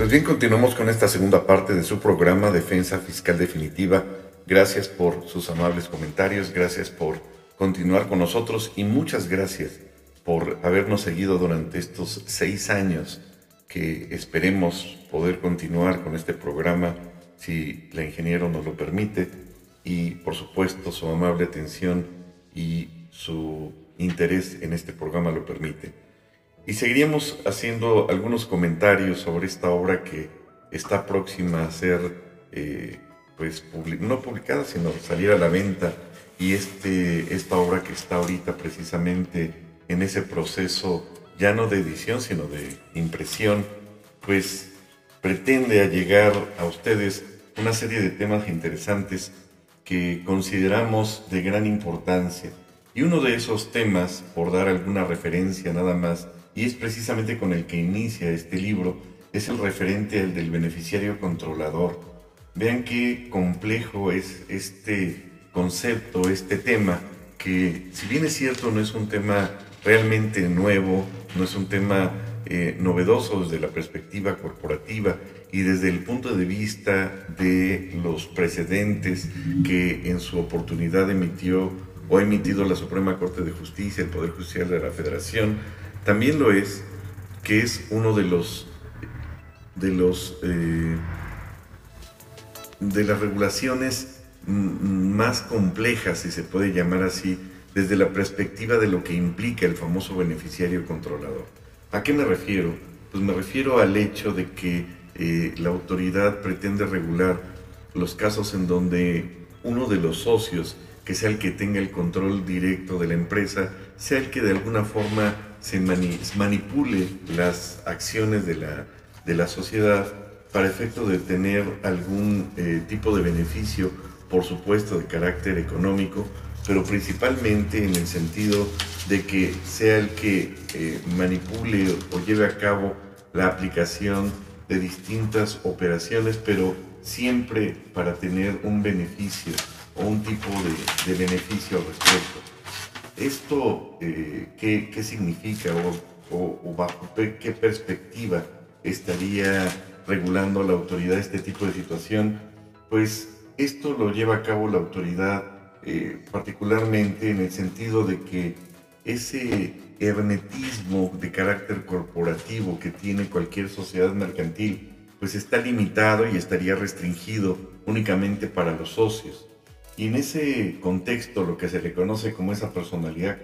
Pues bien, continuamos con esta segunda parte de su programa Defensa Fiscal Definitiva. Gracias por sus amables comentarios, gracias por continuar con nosotros y muchas gracias por habernos seguido durante estos seis años que esperemos poder continuar con este programa si la ingeniero nos lo permite y por supuesto su amable atención y su interés en este programa lo permite. Y seguiríamos haciendo algunos comentarios sobre esta obra que está próxima a ser, eh, pues, no publicada, sino salir a la venta. Y este, esta obra que está ahorita precisamente en ese proceso, ya no de edición, sino de impresión, pues pretende llegar a ustedes una serie de temas interesantes que consideramos de gran importancia. Y uno de esos temas, por dar alguna referencia nada más, y es precisamente con el que inicia este libro, es el referente al del beneficiario controlador. Vean qué complejo es este concepto, este tema, que si bien es cierto no es un tema realmente nuevo, no es un tema eh, novedoso desde la perspectiva corporativa y desde el punto de vista de los precedentes que en su oportunidad emitió o ha emitido la Suprema Corte de Justicia, el Poder Judicial de la Federación, también lo es que es uno de los de los eh, de las regulaciones más complejas, si se puede llamar así, desde la perspectiva de lo que implica el famoso beneficiario controlador. ¿A qué me refiero? Pues me refiero al hecho de que eh, la autoridad pretende regular los casos en donde uno de los socios, que sea el que tenga el control directo de la empresa, sea el que de alguna forma se manipule las acciones de la, de la sociedad para efecto de tener algún eh, tipo de beneficio, por supuesto de carácter económico, pero principalmente en el sentido de que sea el que eh, manipule o lleve a cabo la aplicación de distintas operaciones, pero siempre para tener un beneficio o un tipo de, beneficio al respecto. ¿Esto eh, ¿qué, significa o, o bajo qué perspectiva estaría regulando la autoridad este tipo de situación? Pues esto lo lleva a cabo la autoridad eh, particularmente en el sentido de que ese hermetismo de carácter corporativo que tiene cualquier sociedad mercantil, pues está limitado y estaría restringido únicamente para los socios. Y en ese contexto, lo que se le conoce como esa personalidad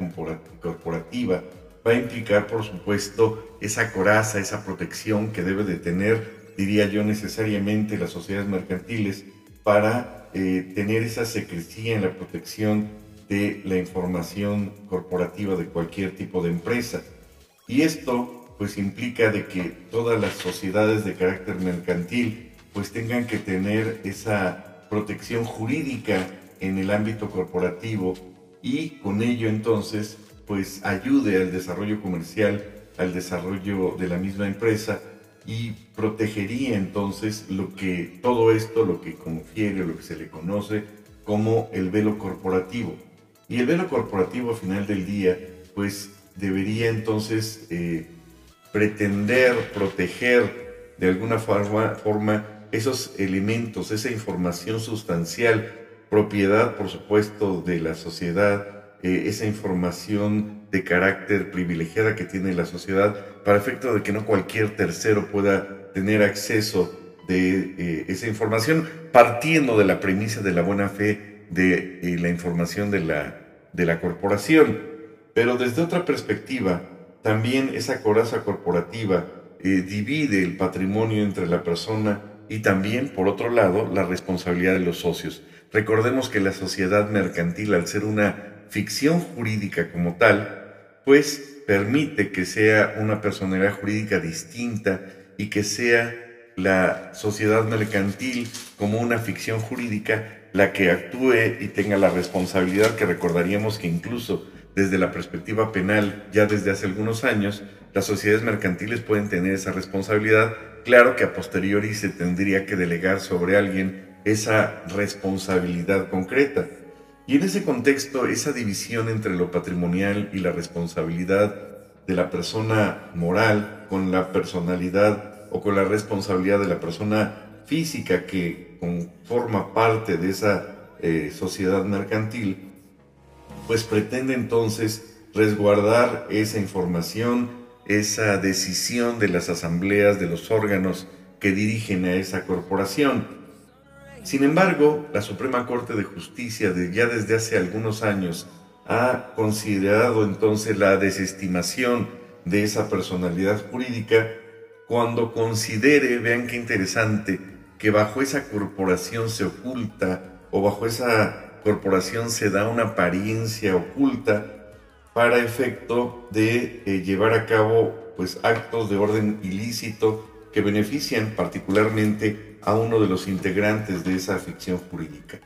corporativa va a implicar, por supuesto, esa coraza, esa protección que debe de tener, diría yo, necesariamente las sociedades mercantiles para eh, tener esa secrecía en la protección de la información corporativa de cualquier tipo de empresa. Y esto pues implica de que todas las sociedades de carácter mercantil pues tengan que tener esa protección jurídica en el ámbito corporativo y con ello entonces pues ayude al desarrollo comercial, al desarrollo de la misma empresa y protegería entonces lo que todo esto, lo que confiere, lo que se le conoce como el velo corporativo. Y el velo corporativo al final del día, pues debería entonces eh, pretender proteger de alguna forma, forma esos elementos, esa información sustancial, propiedad por supuesto de la sociedad, eh, esa información de carácter privilegiada que tiene la sociedad para efecto de que no cualquier tercero pueda tener acceso de eh, esa información, partiendo de la premisa de la buena fe de eh, la información de la, de la corporación. Pero desde otra perspectiva, también esa coraza corporativa divide el patrimonio entre la persona y también, por otro lado, la responsabilidad de los socios. Recordemos que la sociedad mercantil, al ser una ficción jurídica como tal, pues permite que sea una personalidad jurídica distinta y que sea la sociedad mercantil como una ficción jurídica la que actúe y tenga la responsabilidad que recordaríamos que incluso desde la perspectiva penal, ya desde hace algunos años, las sociedades mercantiles pueden tener esa responsabilidad. Claro que a posteriori se tendría que delegar sobre alguien esa responsabilidad concreta. Y en ese contexto, esa división entre lo patrimonial y la responsabilidad de la persona moral con la personalidad o con la responsabilidad de la persona física que forma parte de esa eh, sociedad mercantil, pues pretende entonces resguardar esa información, esa decisión de las asambleas, de los órganos que dirigen a esa corporación. Sin embargo, la Suprema Corte de Justicia ya desde hace algunos años ha considerado entonces la desestimación de esa personalidad jurídica cuando considere, vean qué interesante, que bajo esa corporación se oculta o bajo esa corporación se da una apariencia oculta para efecto de eh, llevar a cabo pues actos de orden ilícito que benefician particularmente a uno de los integrantes de esa ficción jurídica.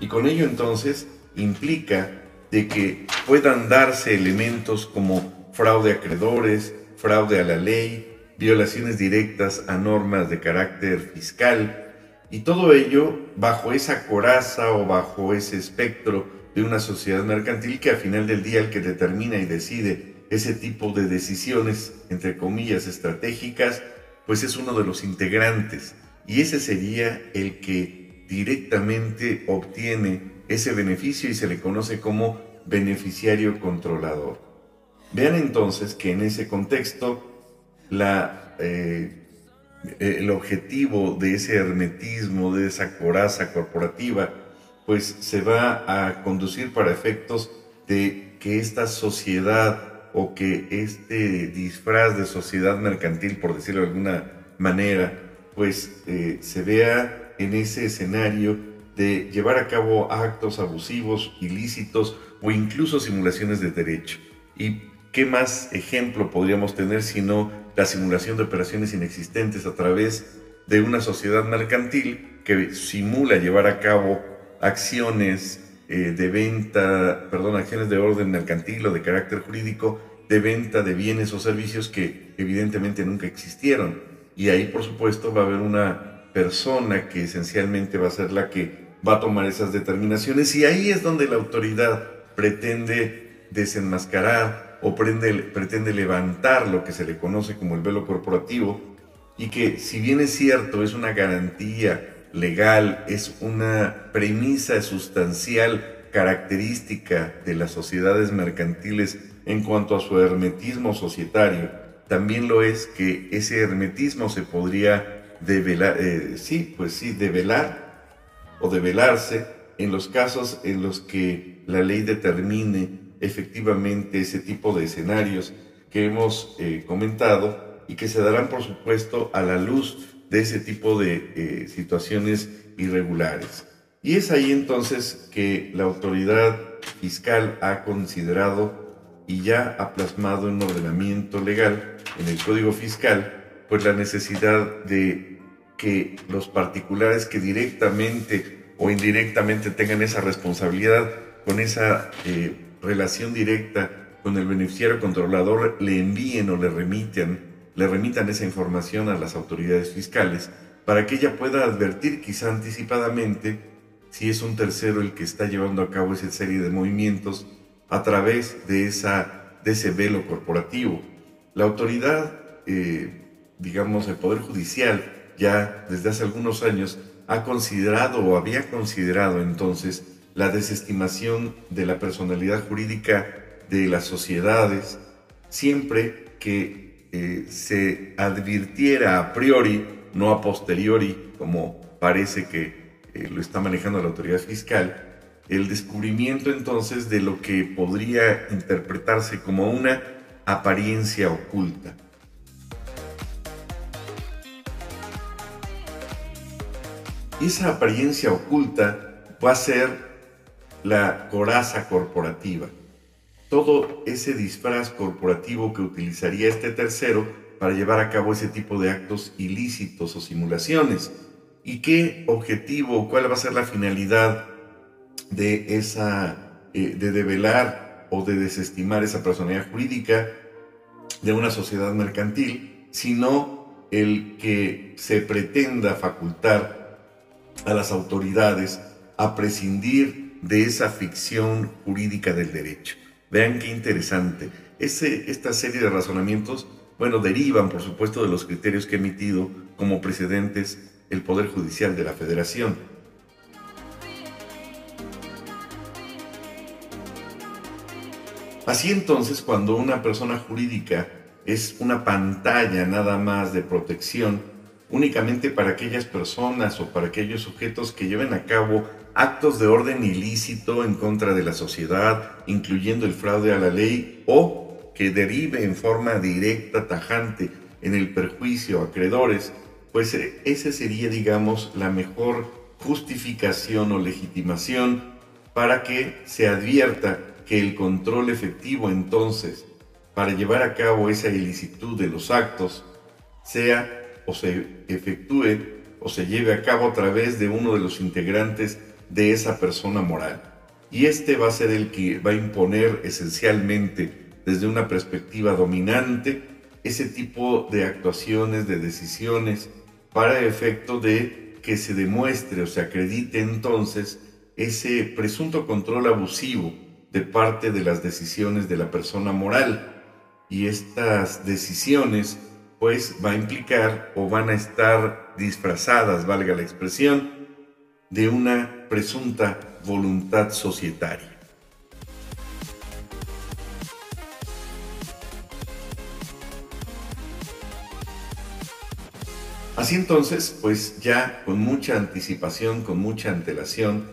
Y con ello entonces implica de que puedan darse elementos como fraude a acreedores, fraude a la ley, violaciones directas a normas de carácter fiscal, y todo ello bajo esa coraza o bajo ese espectro de una sociedad mercantil que al final del día el que determina y decide ese tipo de decisiones, entre comillas, estratégicas, pues es uno de los integrantes. Y ese sería el que directamente obtiene ese beneficio y se le conoce como beneficiario controlador. Vean entonces que en ese contexto la, eh, el objetivo de ese hermetismo, de esa coraza corporativa, pues se va a conducir para efectos de que esta sociedad o que este disfraz de sociedad mercantil, por decirlo de alguna manera, pues eh, se vea en ese escenario de llevar a cabo actos abusivos, ilícitos o incluso simulaciones de derecho. ¿Y qué más ejemplo podríamos tener sino la simulación de operaciones inexistentes a través de una sociedad mercantil que simula llevar a cabo acciones eh, de venta, perdón, acciones de orden mercantil o de carácter jurídico de venta de bienes o servicios que evidentemente nunca existieron. Y ahí, por supuesto, va a haber una persona que esencialmente va a ser la que va a tomar esas determinaciones y ahí es donde la autoridad pretende desenmascarar o pretende levantar lo que se le conoce como el velo corporativo y que si bien es cierto es una garantía legal, es una premisa sustancial característica de las sociedades mercantiles en cuanto a su hermetismo societario, también lo es que ese hermetismo se podría develar, eh, sí, pues sí, develar o develarse en los casos en los que la ley determine efectivamente ese tipo de escenarios que hemos eh, comentado y que se darán, por supuesto, a la luz de ese tipo de eh, situaciones irregulares. Y es ahí entonces que la autoridad fiscal ha considerado y ya ha plasmado en ordenamiento legal, en el Código Fiscal, pues la necesidad de que los particulares que directamente o indirectamente tengan esa responsabilidad con esa eh, relación directa con el beneficiario controlador le envíen o le remitan, le remitan esa información a las autoridades fiscales para que ella pueda advertir quizá anticipadamente si es un tercero el que está llevando a cabo esa serie de movimientos a través de, ese velo corporativo. La autoridad, eh, digamos, el Poder Judicial, ya desde hace algunos años, ha considerado o había considerado entonces la desestimación de la personalidad jurídica de las sociedades, siempre que eh, se advirtiera a priori, no a posteriori, como parece que eh, lo está manejando la autoridad fiscal, el descubrimiento entonces de lo que podría interpretarse como una apariencia oculta. Esa apariencia oculta va a ser la coraza corporativa, todo ese disfraz corporativo que utilizaría este tercero para llevar a cabo ese tipo de actos ilícitos o simulaciones. ¿Y qué objetivo, cuál va a ser la finalidad de esa, eh, de develar o de desestimar esa personalidad jurídica de una sociedad mercantil, sino el que se pretenda facultar a las autoridades a prescindir de esa ficción jurídica del derecho. Vean qué interesante. Esta serie de razonamientos bueno, derivan por supuesto de los criterios que ha emitido como precedentes el Poder Judicial de la Federación. Así entonces, cuando una persona jurídica es una pantalla nada más de protección únicamente para aquellas personas o para aquellos sujetos que lleven a cabo actos de orden ilícito en contra de la sociedad, incluyendo el fraude a la ley, o que derive en forma directa, tajante, en el perjuicio a acreedores, pues eh, esa sería, digamos, la mejor justificación o legitimación para que se advierta que el control efectivo entonces para llevar a cabo esa ilicitud de los actos sea o se efectúe o se lleve a cabo a través de uno de los integrantes de esa persona moral. Y este va a ser el que va a imponer esencialmente desde una perspectiva dominante ese tipo de actuaciones, de decisiones, para efecto de que se demuestre o se acredite entonces ese presunto control abusivo de parte de las decisiones de la persona moral. Y estas decisiones pues va a implicar o van a estar disfrazadas, valga la expresión, de una presunta voluntad societaria. Así entonces, pues ya con mucha anticipación, con mucha antelación,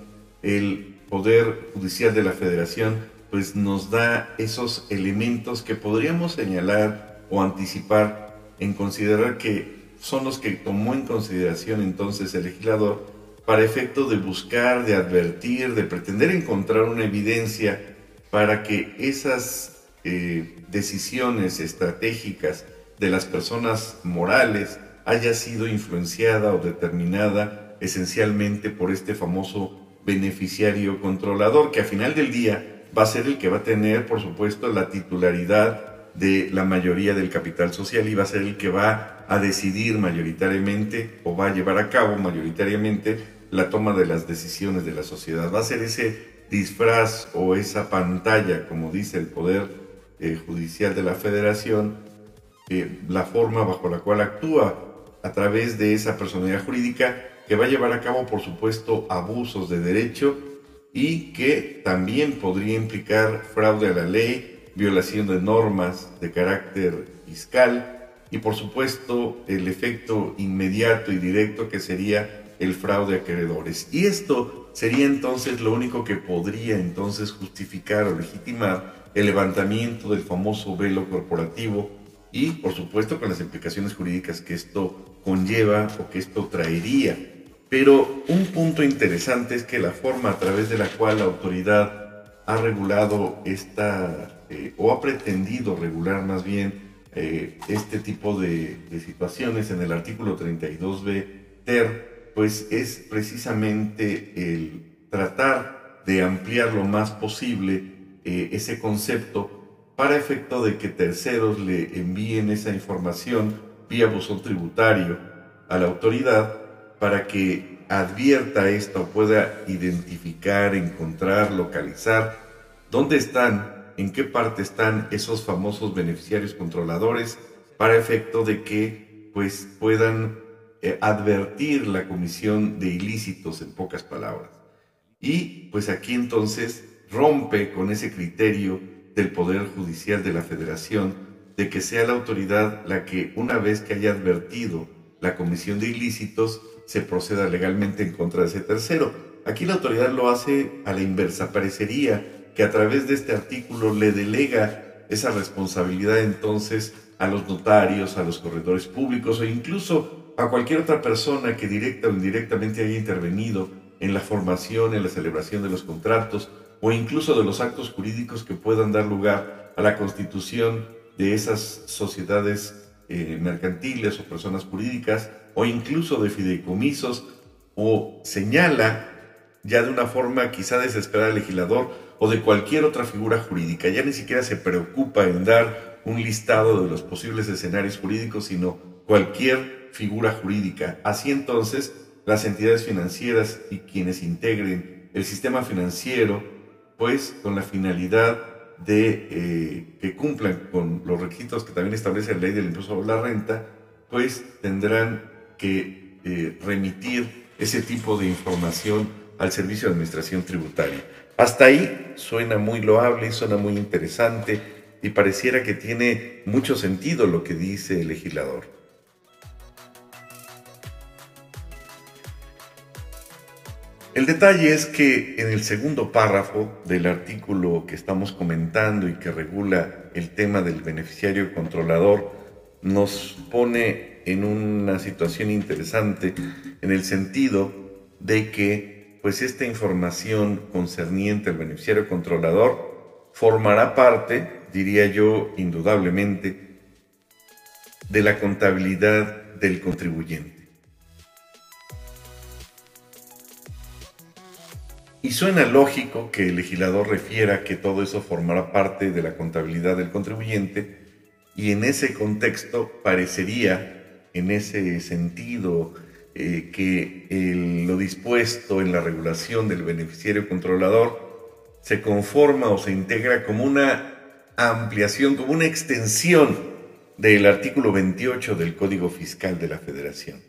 el Poder Judicial de la Federación pues nos da esos elementos que podríamos señalar o anticipar en considerar que son los que tomó en consideración entonces el legislador para efecto de buscar, de advertir, de pretender encontrar una evidencia para que esas eh, decisiones estratégicas de las personas morales haya sido influenciada o determinada esencialmente por este famoso beneficiario controlador, que a final del día va a ser el que va a tener, por supuesto, la titularidad de la mayoría del capital social y va a ser el que va a decidir mayoritariamente o va a llevar a cabo mayoritariamente la toma de las decisiones de la sociedad. Va a ser ese disfraz o esa pantalla, como dice el Poder eh, Judicial de la Federación, eh, la forma bajo la cual actúa a través de esa personalidad jurídica que va a llevar a cabo, por supuesto, abusos de derecho y que también podría implicar fraude a la ley, violación de normas de carácter fiscal y, por supuesto, el efecto inmediato y directo que sería el fraude a acreedores. Y esto sería entonces lo único que podría entonces justificar o legitimar el levantamiento del famoso velo corporativo y, por supuesto, con las implicaciones jurídicas que esto conlleva o que esto traería. Pero un punto interesante es que la forma a través de la cual la autoridad ha regulado esta, eh, o ha pretendido regular más bien eh, este tipo de, situaciones en el artículo 32b ter, pues es precisamente el tratar de ampliar lo más posible eh, ese concepto para efecto de que terceros le envíen esa información vía buzón tributario a la autoridad para que advierta esto, pueda identificar, encontrar, localizar dónde están, en qué parte están esos famosos beneficiarios controladores para efecto de que pues puedan eh, advertir la comisión de ilícitos en pocas palabras. Y pues aquí entonces rompe con ese criterio del Poder Judicial de la Federación de que sea la autoridad la que, una vez que haya advertido la comisión de ilícitos, se proceda legalmente en contra de ese tercero. Aquí la autoridad lo hace a la inversa. Parecería que a través de este artículo le delega esa responsabilidad entonces a los notarios, a los corredores públicos o incluso a cualquier otra persona que directa o indirectamente haya intervenido en la formación, en la celebración de los contratos o incluso de los actos jurídicos que puedan dar lugar a la constitución de esas sociedades eh, mercantiles o personas jurídicas o incluso de fideicomisos o señala ya de una forma quizá desesperada al legislador o de cualquier otra figura jurídica. Ya ni siquiera se preocupa en dar un listado de los posibles escenarios jurídicos, sino cualquier figura jurídica. Así entonces, las entidades financieras y quienes integren el sistema financiero, pues con la finalidad de eh, que cumplan con los requisitos que también establece la ley del impuesto sobre la renta, pues tendrán que eh, remitir ese tipo de información al Servicio de Administración Tributaria. Hasta ahí suena muy loable, suena muy interesante y pareciera que tiene mucho sentido lo que dice el legislador. El detalle es que en el segundo párrafo del artículo que estamos comentando y que regula el tema del beneficiario controlador, nos pone en una situación interesante en el sentido de que pues esta información concerniente al beneficiario controlador formará parte, diría yo, indudablemente, de la contabilidad del contribuyente. Y suena lógico que el legislador refiera que todo eso formará parte de la contabilidad del contribuyente y en ese contexto parecería, en ese sentido, eh, que lo dispuesto en la regulación del beneficiario controlador se conforma o se integra como una ampliación, como una extensión del artículo 28 del Código Fiscal de la Federación.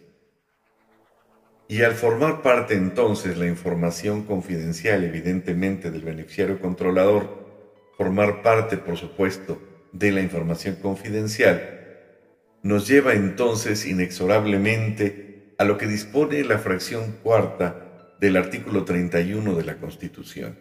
Y al formar parte entonces la información confidencial, evidentemente, del beneficiario controlador, formar parte, por supuesto, de la información confidencial, nos lleva entonces inexorablemente a lo que dispone la fracción cuarta del artículo 31 de la Constitución.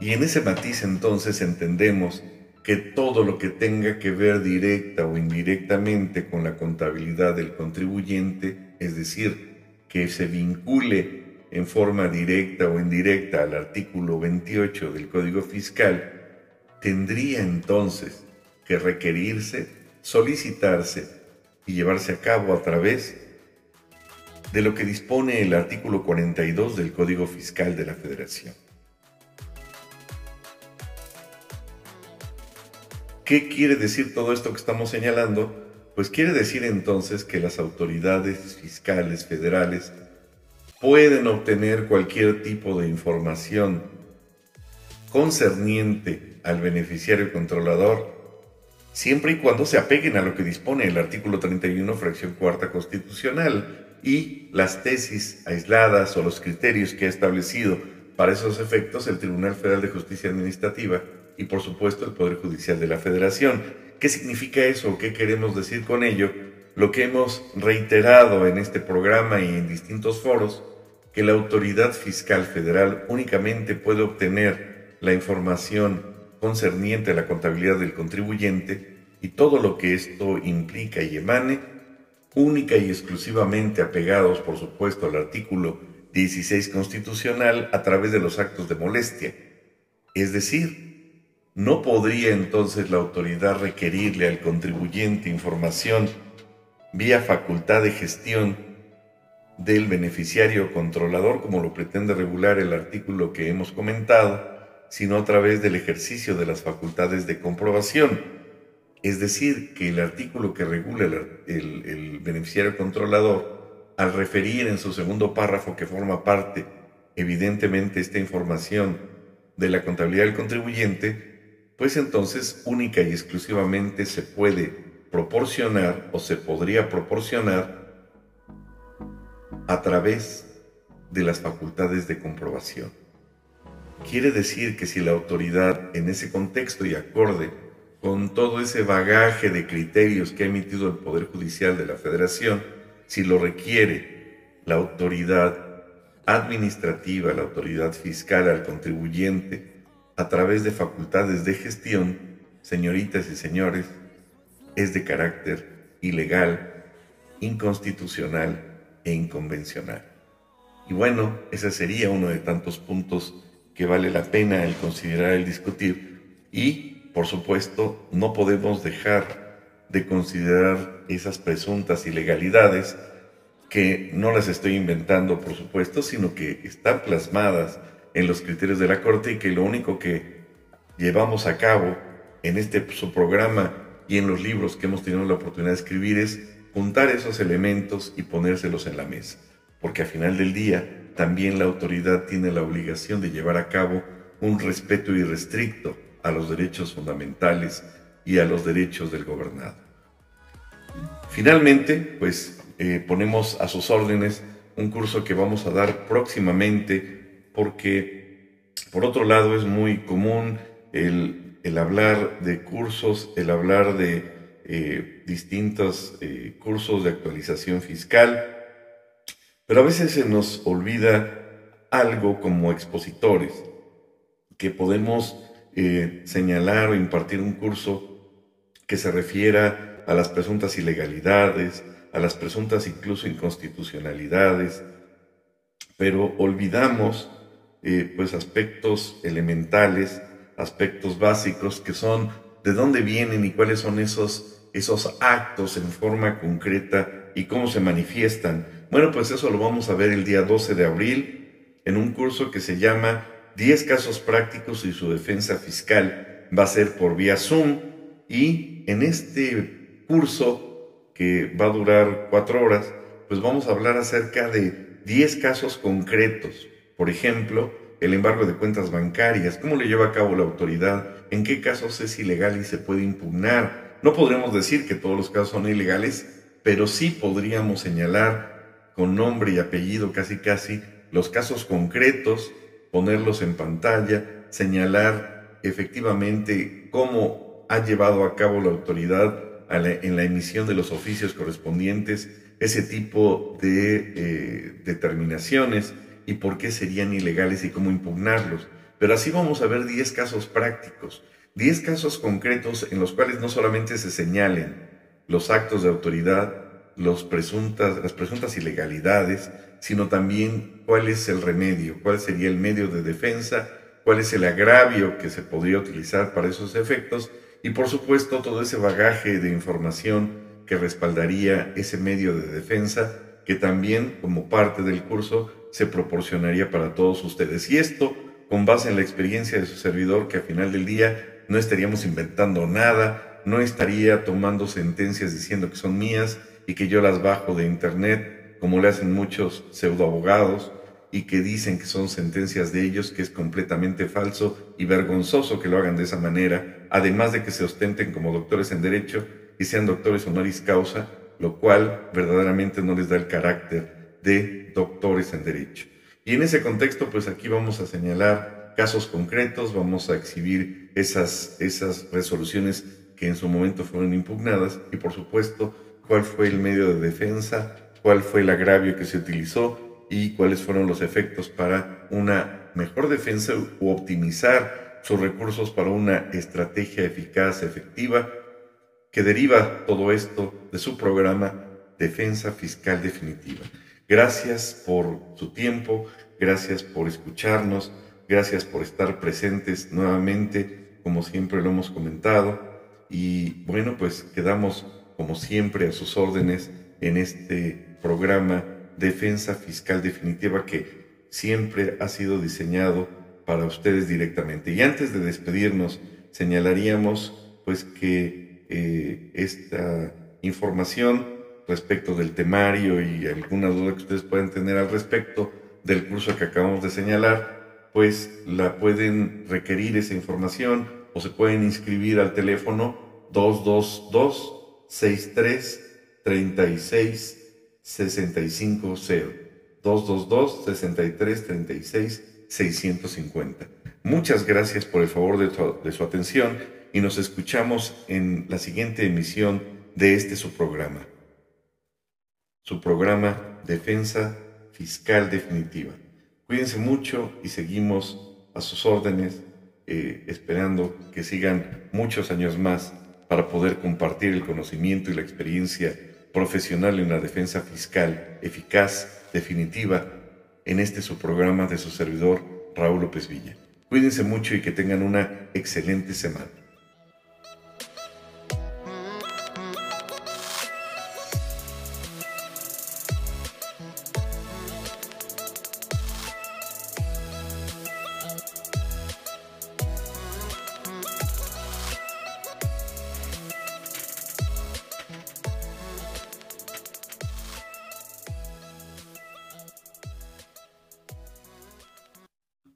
Y en ese matiz entonces entendemos que todo lo que tenga que ver directa o indirectamente con la contabilidad del contribuyente, es decir, que se vincule en forma directa o indirecta al artículo 28 del Código Fiscal, tendría entonces que requerirse, solicitarse y llevarse a cabo a través de lo que dispone el artículo 42 del Código Fiscal de la Federación. ¿Qué quiere decir todo esto que estamos señalando? Pues quiere decir entonces que las autoridades fiscales federales pueden obtener cualquier tipo de información concerniente al beneficiario controlador siempre y cuando se apeguen a lo que dispone el artículo 31, fracción cuarta constitucional y las tesis aisladas o los criterios que ha establecido para esos efectos el Tribunal Federal de Justicia Administrativa y por supuesto el Poder Judicial de la Federación. ¿Qué significa eso? ¿Qué queremos decir con ello? Lo que hemos reiterado en este programa y en distintos foros, que la autoridad fiscal federal únicamente puede obtener la información concerniente a la contabilidad del contribuyente y todo lo que esto implica y emane, única y exclusivamente apegados, por supuesto, al artículo 16 constitucional a través de los actos de molestia. Es decir, ¿No podría entonces la autoridad requerirle al contribuyente información vía facultad de gestión del beneficiario controlador, como lo pretende regular el artículo que hemos comentado, sino a través del ejercicio de las facultades de comprobación? Es decir, que el artículo que regula el, beneficiario controlador, al referir en su segundo párrafo que forma parte, evidentemente, esta información de la contabilidad del contribuyente, pues entonces única y exclusivamente se puede proporcionar o se podría proporcionar a través de las facultades de comprobación. Quiere decir que si la autoridad en ese contexto y acorde con todo ese bagaje de criterios que ha emitido el Poder Judicial de la Federación, si lo requiere la autoridad administrativa, la autoridad fiscal al contribuyente, a través de facultades de gestión, señoritas y señores, es de carácter ilegal, inconstitucional e inconvencional. Y bueno, ese sería uno de tantos puntos que vale la pena el considerar, el discutir. Y, por supuesto, no podemos dejar de considerar esas presuntas ilegalidades que no las estoy inventando, por supuesto, sino que están plasmadas en los criterios de la Corte y que lo único que llevamos a cabo en este su programa y en los libros que hemos tenido la oportunidad de escribir es juntar esos elementos y ponérselos en la mesa. Porque al final del día también la autoridad tiene la obligación de llevar a cabo un respeto irrestricto a los derechos fundamentales y a los derechos del gobernado. Finalmente, pues eh, ponemos a sus órdenes un curso que vamos a dar próximamente porque, por otro lado, es muy común el, hablar de cursos, el hablar de eh, distintos eh, cursos de actualización fiscal, pero a veces se nos olvida algo como expositores, que podemos eh, señalar o impartir un curso que se refiera a las presuntas ilegalidades, a las presuntas incluso inconstitucionalidades, pero olvidamos eh, pues aspectos elementales, aspectos básicos que son de dónde vienen y cuáles son esos, esos actos en forma concreta y cómo se manifiestan. Bueno, pues eso lo vamos a ver el día 12 de abril en un curso que se llama 10 casos prácticos y su defensa fiscal. Va a ser por vía Zoom y en este curso que va a durar cuatro horas, pues vamos a hablar acerca de 10 casos concretos. Por ejemplo, el embargo de cuentas bancarias, cómo le lleva a cabo la autoridad, en qué casos es ilegal y se puede impugnar. No podremos decir que todos los casos son ilegales, pero sí podríamos señalar con nombre y apellido casi casi los casos concretos, ponerlos en pantalla, señalar efectivamente cómo ha llevado a cabo la autoridad en la emisión de los oficios correspondientes ese tipo de eh, determinaciones y por qué serían ilegales y cómo impugnarlos. Pero así vamos a ver 10 casos prácticos, 10 casos concretos en los cuales no solamente se señalen los actos de autoridad, los presuntas, las presuntas ilegalidades, sino también cuál es el remedio, cuál sería el medio de defensa, cuál es el agravio que se podría utilizar para esos efectos y por supuesto todo ese bagaje de información que respaldaría ese medio de defensa que también como parte del curso se proporcionaría para todos ustedes. Y esto con base en la experiencia de su servidor que al final del día no estaríamos inventando nada, no estaría tomando sentencias diciendo que son mías y que yo las bajo de internet como le hacen muchos pseudoabogados y que dicen que son sentencias de ellos, que es completamente falso y vergonzoso que lo hagan de esa manera, además de que se ostenten como doctores en derecho y sean doctores honoris causa, lo cual verdaderamente no les da el carácter de doctores en derecho. Y en ese contexto, pues aquí vamos a señalar casos concretos, vamos a exhibir esas, esas resoluciones que en su momento fueron impugnadas y por supuesto cuál fue el medio de defensa, cuál fue el agravio que se utilizó y cuáles fueron los efectos para una mejor defensa u optimizar sus recursos para una estrategia eficaz, efectiva, que deriva todo esto de su programa Defensa Fiscal Definitiva. Gracias por su tiempo, gracias por escucharnos, gracias por estar presentes nuevamente, como siempre lo hemos comentado. Y bueno, pues quedamos como siempre a sus órdenes en este programa defensa fiscal definitiva que siempre ha sido diseñado para ustedes directamente. Y antes de despedirnos, señalaríamos pues que eh, esta información respecto del temario y alguna duda que ustedes puedan tener al respecto del curso que acabamos de señalar, pues la pueden requerir esa información o se pueden inscribir al teléfono 222 63 36 650 222 63 36 650. Muchas gracias por el favor de, de su atención y nos escuchamos en la siguiente emisión de este su programa. Su programa Defensa Fiscal Definitiva. Cuídense mucho y seguimos a sus órdenes, eh, esperando que sigan muchos años más para poder compartir el conocimiento y la experiencia profesional en la defensa fiscal, eficaz, definitiva, en este su programa de su servidor Raúl López Villa. Cuídense mucho y que tengan una excelente semana.